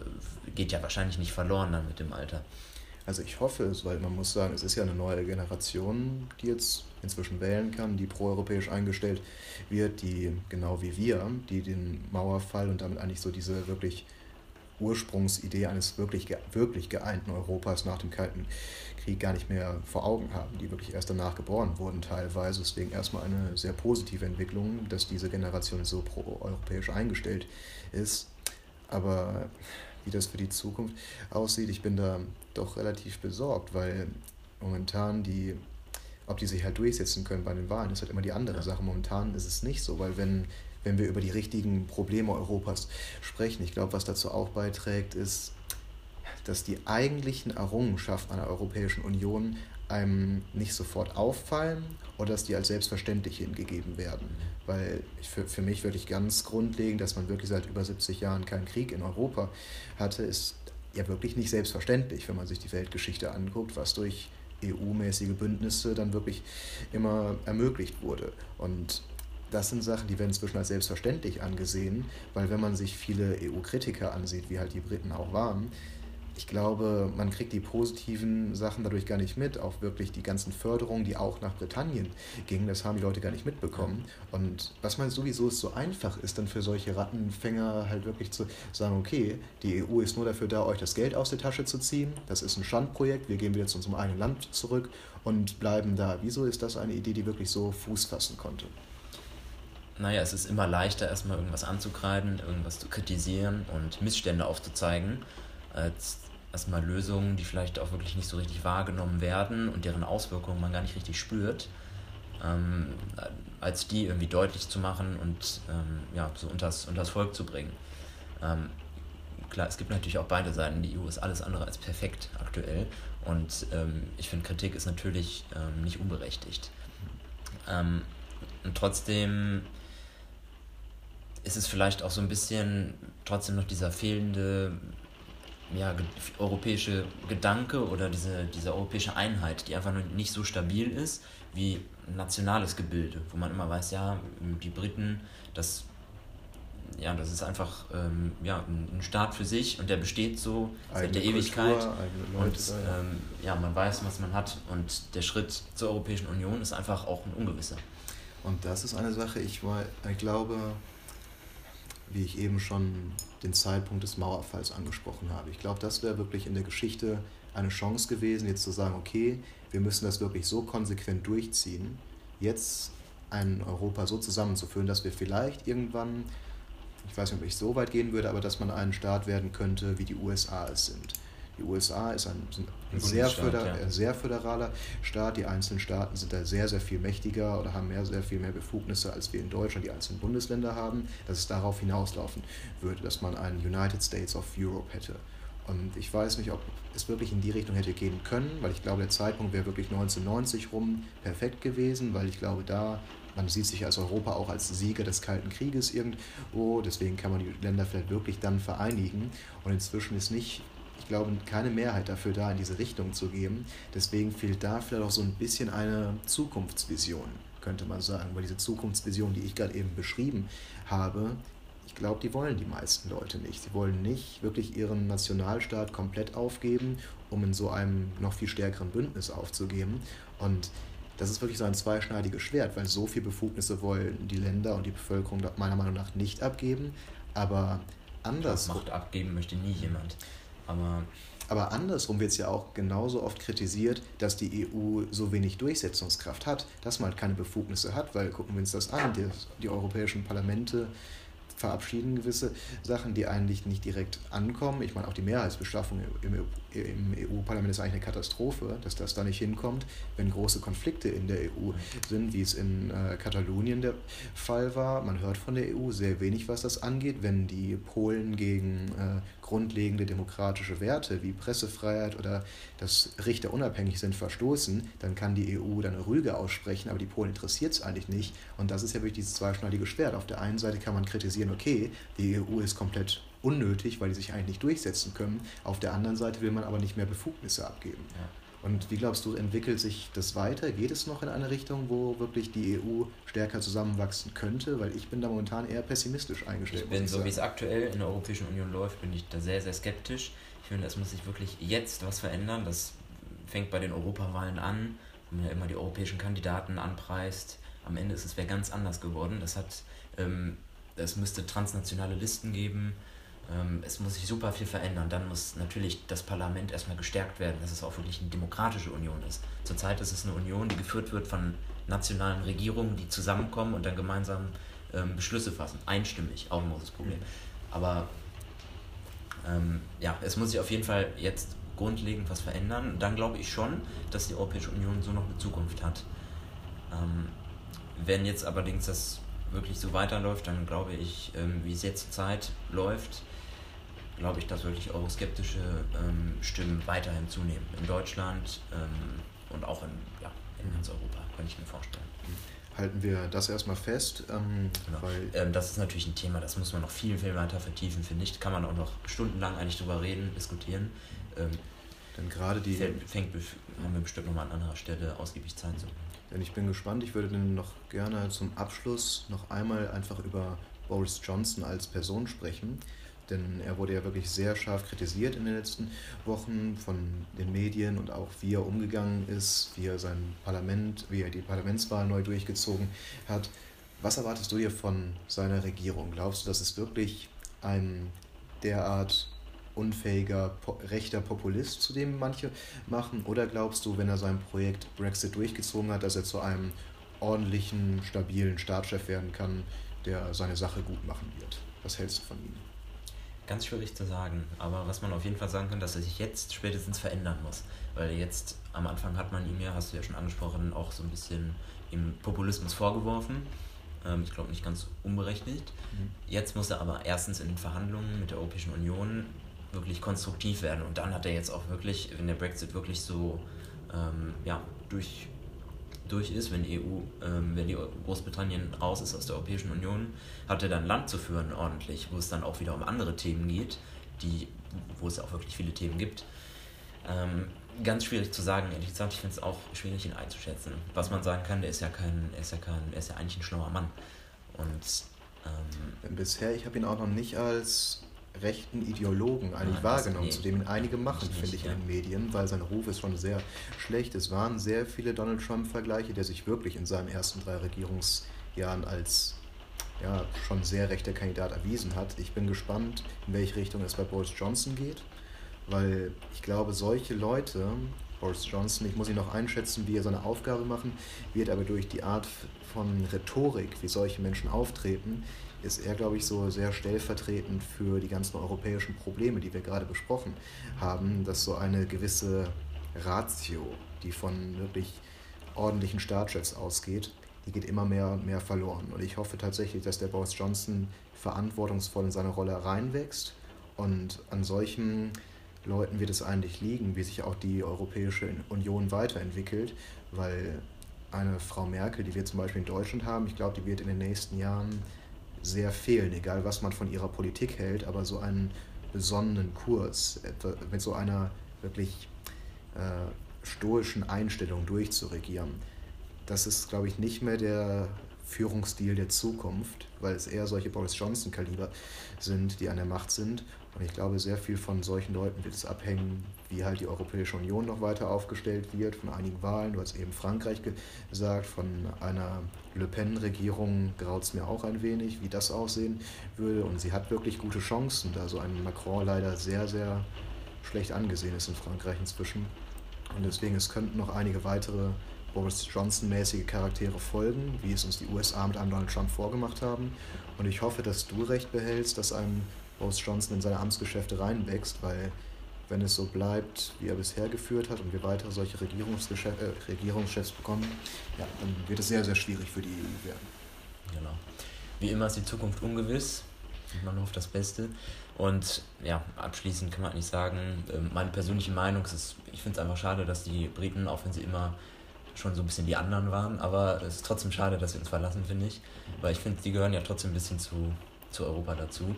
geht ja wahrscheinlich nicht verloren dann mit dem Alter. Also ich hoffe es, weil man muss sagen, es ist ja eine neue Generation, die jetzt inzwischen wählen kann, die proeuropäisch eingestellt wird, die genau wie wir, die den Mauerfall und damit eigentlich so diese wirklich Ursprungsidee eines wirklich, wirklich geeinten Europas nach dem Kalten Krieg gar nicht mehr vor Augen haben, die wirklich erst danach geboren wurden teilweise. Deswegen erstmal eine sehr positive Entwicklung, dass diese Generation so pro-europäisch eingestellt ist. Aber wie das für die Zukunft aussieht, ich bin da doch relativ besorgt, weil momentan die, ob die sich halt durchsetzen können bei den Wahlen, ist halt immer die andere ja. Sache. Momentan ist es nicht so, weil wenn, wenn wir über die richtigen Probleme Europas sprechen, ich glaube, was dazu auch beiträgt, ist, dass die eigentlichen Errungenschaften einer Europäischen Union einem nicht sofort auffallen oder dass die als selbstverständlich hingegeben werden. Weil für, für mich wirklich ganz grundlegend, dass man wirklich seit über 70 Jahren keinen Krieg in Europa hatte, ist ja wirklich nicht selbstverständlich, wenn man sich die Weltgeschichte anguckt, was durch EU-mäßige Bündnisse dann wirklich immer ermöglicht wurde. Und das sind Sachen, die werden inzwischen als selbstverständlich angesehen, weil wenn man sich viele EU-Kritiker ansieht, wie halt die Briten auch waren, ich glaube, man kriegt die positiven Sachen dadurch gar nicht mit. Auch wirklich die ganzen Förderungen, die auch nach Britannien gingen, das haben die Leute gar nicht mitbekommen. Und was meinst du, wieso es so einfach ist, dann für solche Rattenfänger halt wirklich zu sagen, okay, die EU ist nur dafür da, euch das Geld aus der Tasche zu ziehen. Das ist ein Schandprojekt, wir gehen wieder zu unserem eigenen Land zurück und bleiben da. Wieso ist das eine Idee, die wirklich so Fuß fassen konnte? naja, es ist immer leichter, erstmal irgendwas anzukreiden, irgendwas zu kritisieren und Missstände aufzuzeigen, als erstmal Lösungen, die vielleicht auch wirklich nicht so richtig wahrgenommen werden und deren Auswirkungen man gar nicht richtig spürt, ähm, als die irgendwie deutlich zu machen und ähm, ja, so unters, unters Volk zu bringen. Ähm, klar, es gibt natürlich auch beide Seiten. Die EU ist alles andere als perfekt aktuell und ähm, ich finde, Kritik ist natürlich ähm, nicht unberechtigt. Ähm, und trotzdem ist es vielleicht auch so ein bisschen trotzdem noch dieser fehlende ja, europäische Gedanke oder diese, diese europäische Einheit, die einfach nicht so stabil ist wie ein nationales Gebilde, wo man immer weiß, ja, die Briten, das, ja, das ist einfach ähm, ja, ein Staat für sich und der besteht so seit der Ewigkeit. und ähm, ja, man weiß, was man hat und der Schritt zur Europäischen Union ist einfach auch ein ungewisser. Und das ist eine Sache, ich, ich glaube, wie ich eben schon den Zeitpunkt des Mauerfalls angesprochen habe. Ich glaube, das wäre wirklich in der Geschichte eine Chance gewesen, jetzt zu sagen, okay, wir müssen das wirklich so konsequent durchziehen, jetzt ein Europa so zusammenzuführen, dass wir vielleicht irgendwann, ich weiß nicht, ob ich so weit gehen würde, aber dass man ein Staat werden könnte, wie die USA es sind. Die USA ist ein, ein sehr, föder, ja. sehr föderaler Staat. Die einzelnen Staaten sind da sehr, sehr viel mächtiger oder haben mehr, sehr viel mehr Befugnisse, als wir in Deutschland die einzelnen Bundesländer haben. Dass es darauf hinauslaufen würde, dass man einen United States of Europe hätte. Und ich weiß nicht, ob es wirklich in die Richtung hätte gehen können, weil ich glaube, der Zeitpunkt wäre wirklich 1990 rum perfekt gewesen, weil ich glaube, da man sieht sich als Europa auch als Sieger des Kalten Krieges irgendwo, deswegen kann man die Länder vielleicht wirklich dann vereinigen. Und inzwischen ist nicht ich glaube, keine Mehrheit dafür da, in diese Richtung zu geben. Deswegen fehlt da vielleicht auch so ein bisschen eine Zukunftsvision, könnte man sagen. Weil diese Zukunftsvision, die ich gerade eben beschrieben habe, ich glaube, die wollen die meisten Leute nicht. Sie wollen nicht wirklich ihren Nationalstaat komplett aufgeben, um in so einem noch viel stärkeren Bündnis aufzugeben. Und das ist wirklich so ein zweischneidiges Schwert, weil so viele Befugnisse wollen die Länder und die Bevölkerung meiner Meinung nach nicht abgeben. Aber anders. Macht abgeben möchte nie jemand. Aber, aber andersrum wird es ja auch genauso oft kritisiert, dass die EU so wenig Durchsetzungskraft hat, dass man halt keine Befugnisse hat, weil gucken wir uns das an, die, die europäischen Parlamente verabschieden gewisse Sachen, die eigentlich nicht direkt ankommen. Ich meine, auch die Mehrheitsbeschaffung im, im EU-Parlament ist eigentlich eine Katastrophe, dass das da nicht hinkommt, wenn große Konflikte in der EU sind, wie es in äh, Katalonien der Fall war. Man hört von der EU sehr wenig, was das angeht, wenn die Polen gegen äh, grundlegende demokratische Werte wie Pressefreiheit oder dass Richter unabhängig sind verstoßen, dann kann die EU dann Rüge aussprechen, aber die Polen interessiert es eigentlich nicht. Und das ist ja wirklich dieses zweischneidige Schwert. Auf der einen Seite kann man kritisieren, okay, die EU ist komplett unnötig, weil die sich eigentlich nicht durchsetzen können. Auf der anderen Seite will man aber nicht mehr Befugnisse abgeben. Ja. Und wie glaubst du, entwickelt sich das weiter? Geht es noch in eine Richtung, wo wirklich die EU stärker zusammenwachsen könnte? Weil ich bin da momentan eher pessimistisch eingestellt. Ich bin, ich so wie es aktuell in der Europäischen Union läuft, bin ich da sehr, sehr skeptisch. Ich finde, es muss sich wirklich jetzt was verändern. Das fängt bei den Europawahlen an, wo man ja immer die europäischen Kandidaten anpreist. Am Ende ist es wer ganz anders geworden. Das hat, ähm, es müsste transnationale Listen geben es muss sich super viel verändern. Dann muss natürlich das Parlament erstmal gestärkt werden, dass es auch wirklich eine demokratische Union ist. Zurzeit ist es eine Union, die geführt wird von nationalen Regierungen, die zusammenkommen und dann gemeinsam ähm, Beschlüsse fassen. Einstimmig, auch ein großes Problem. Aber ähm, ja, es muss sich auf jeden Fall jetzt grundlegend was verändern. Dann glaube ich schon, dass die Europäische Union so noch eine Zukunft hat. Ähm, wenn jetzt allerdings das wirklich so weiterläuft, dann glaube ich, ähm, wie es jetzt zurzeit läuft, glaube ich, dass wirklich euroskeptische ähm, Stimmen weiterhin zunehmen. In Deutschland ähm, und auch in, ja, in ganz Europa, könnte ich mir vorstellen. Halten wir das erstmal fest. Ähm, genau. weil ähm, das ist natürlich ein Thema, das muss man noch viel, viel weiter vertiefen, finde ich. Kann man auch noch stundenlang eigentlich drüber reden, diskutieren. Ähm, Denn gerade die. Fängt, haben wir bestimmt nochmal an anderer Stelle ausgiebig Zeit zu. Denn ich bin gespannt, ich würde dann noch gerne zum Abschluss noch einmal einfach über Boris Johnson als Person sprechen. Denn er wurde ja wirklich sehr scharf kritisiert in den letzten Wochen von den Medien und auch wie er umgegangen ist, wie er sein Parlament, wie er die Parlamentswahl neu durchgezogen hat. Was erwartest du dir von seiner Regierung? Glaubst du, dass es wirklich ein derart unfähiger rechter Populist, zu dem manche machen? Oder glaubst du, wenn er sein Projekt Brexit durchgezogen hat, dass er zu einem ordentlichen, stabilen Staatschef werden kann, der seine Sache gut machen wird? Was hältst du von ihm? Ganz schwierig zu sagen, aber was man auf jeden Fall sagen kann, dass er sich jetzt spätestens verändern muss. Weil jetzt am Anfang hat man ihm ja, hast du ja schon angesprochen, auch so ein bisschen im Populismus vorgeworfen. Ähm, ich glaube nicht ganz unberechtigt. Mhm. Jetzt muss er aber erstens in den Verhandlungen mit der Europäischen Union wirklich konstruktiv werden. Und dann hat er jetzt auch wirklich, wenn der Brexit wirklich so ähm, ja, durch, durch ist, wenn die EU, ähm, wenn die Großbritannien raus ist aus der Europäischen Union, hat er dann Land zu führen ordentlich, wo es dann auch wieder um andere Themen geht, die, wo es auch wirklich viele Themen gibt. Ähm, ganz schwierig zu sagen, ehrlich gesagt, ich finde es auch schwierig, ihn einzuschätzen. Was man sagen kann, der ist ja kein, er ist ja kein, er ist ja eigentlich ein schlauer Mann. Und ähm, bisher, ich habe ihn auch noch nicht als rechten Ideologen eigentlich Nein, wahrgenommen, zu dem einige machen, finde ich, ja. in den Medien, weil sein Ruf ist schon sehr schlecht. Es waren sehr viele Donald Trump-Vergleiche, der sich wirklich in seinen ersten drei Regierungsjahren als ja, schon sehr rechter Kandidat erwiesen hat. Ich bin gespannt, in welche Richtung es bei Boris Johnson geht, weil ich glaube, solche Leute, Boris Johnson, ich muss ihn noch einschätzen, wie er seine Aufgabe machen wird, aber durch die Art von Rhetorik, wie solche Menschen auftreten, ist er, glaube ich, so sehr stellvertretend für die ganzen europäischen Probleme, die wir gerade besprochen haben, dass so eine gewisse Ratio, die von wirklich ordentlichen Staatschefs ausgeht, die geht immer mehr mehr verloren. Und ich hoffe tatsächlich, dass der Boris Johnson verantwortungsvoll in seine Rolle reinwächst. Und an solchen Leuten wird es eigentlich liegen, wie sich auch die Europäische Union weiterentwickelt, weil eine Frau Merkel, die wir zum Beispiel in Deutschland haben, ich glaube, die wird in den nächsten Jahren sehr fehlen, egal was man von ihrer Politik hält, aber so einen besonnenen Kurs, mit so einer wirklich äh, stoischen Einstellung durchzuregieren. Das ist, glaube ich, nicht mehr der Führungsstil der Zukunft, weil es eher solche Boris Johnson-Kaliber sind, die an der Macht sind. Und ich glaube, sehr viel von solchen Leuten wird es abhängen, wie halt die Europäische Union noch weiter aufgestellt wird, von einigen Wahlen. Du hast eben Frankreich gesagt, von einer Le Pen-Regierung graut es mir auch ein wenig, wie das aussehen würde. Und sie hat wirklich gute Chancen, da so ein Macron leider sehr, sehr schlecht angesehen ist in Frankreich inzwischen. Und deswegen, es könnten noch einige weitere Boris Johnson-mäßige Charaktere folgen, wie es uns die USA mit einem Donald Trump vorgemacht haben. Und ich hoffe, dass du recht behältst, dass ein Boris Johnson in seine Amtsgeschäfte reinwächst, weil wenn es so bleibt, wie er bisher geführt hat und wir weitere solche äh, Regierungschefs bekommen, ja, dann wird es sehr, sehr schwierig für die EU werden. Genau. Wie immer ist die Zukunft ungewiss. Man hofft das Beste. Und ja, abschließend kann man eigentlich sagen, ähm, meine persönliche Meinung ist, ich finde es einfach schade, dass die Briten, auch wenn sie immer schon so ein bisschen die anderen waren, aber es ist trotzdem schade, dass sie uns verlassen, finde ich. Weil ich finde, die gehören ja trotzdem ein bisschen zu, zu Europa dazu.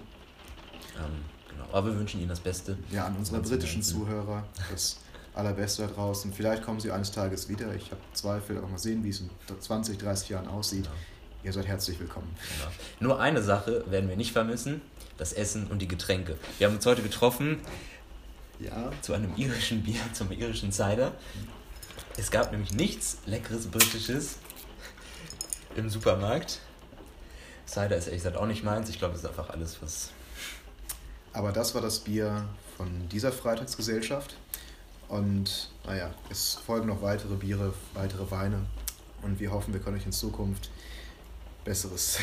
Ähm, genau. Aber wir wünschen ihnen das Beste. Ja, an unsere britischen Zuhörer das Allerbeste da draußen. Vielleicht kommen sie eines Tages wieder. Ich habe Zweifel, aber mal sehen, wie es in 20, 30 Jahren aussieht. Genau. Ihr seid herzlich willkommen. Genau. Nur eine Sache werden wir nicht vermissen: das Essen und die Getränke. Wir haben uns heute getroffen. Ja. Zu einem irischen Bier, zum irischen Cider. Es gab nämlich nichts Leckeres Britisches im Supermarkt. Cider ist ehrlich gesagt auch nicht meins. Ich glaube, es ist einfach alles, was. Aber das war das Bier von dieser Freitagsgesellschaft. Und naja, es folgen noch weitere Biere, weitere Weine. Und wir hoffen, wir können euch in Zukunft Besseres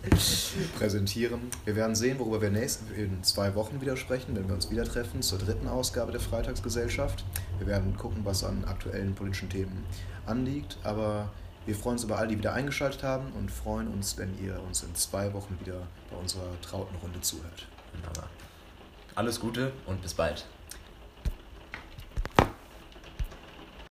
präsentieren. Wir werden sehen, worüber wir nächst, in zwei Wochen wieder sprechen, wenn wir uns wieder treffen zur dritten Ausgabe der Freitagsgesellschaft. Wir werden gucken, was an aktuellen politischen Themen anliegt. Aber wir freuen uns über all, die wieder eingeschaltet haben und freuen uns, wenn ihr uns in zwei Wochen wieder bei unserer trauten Runde zuhört. Wunderbar. Alles Gute und bis bald.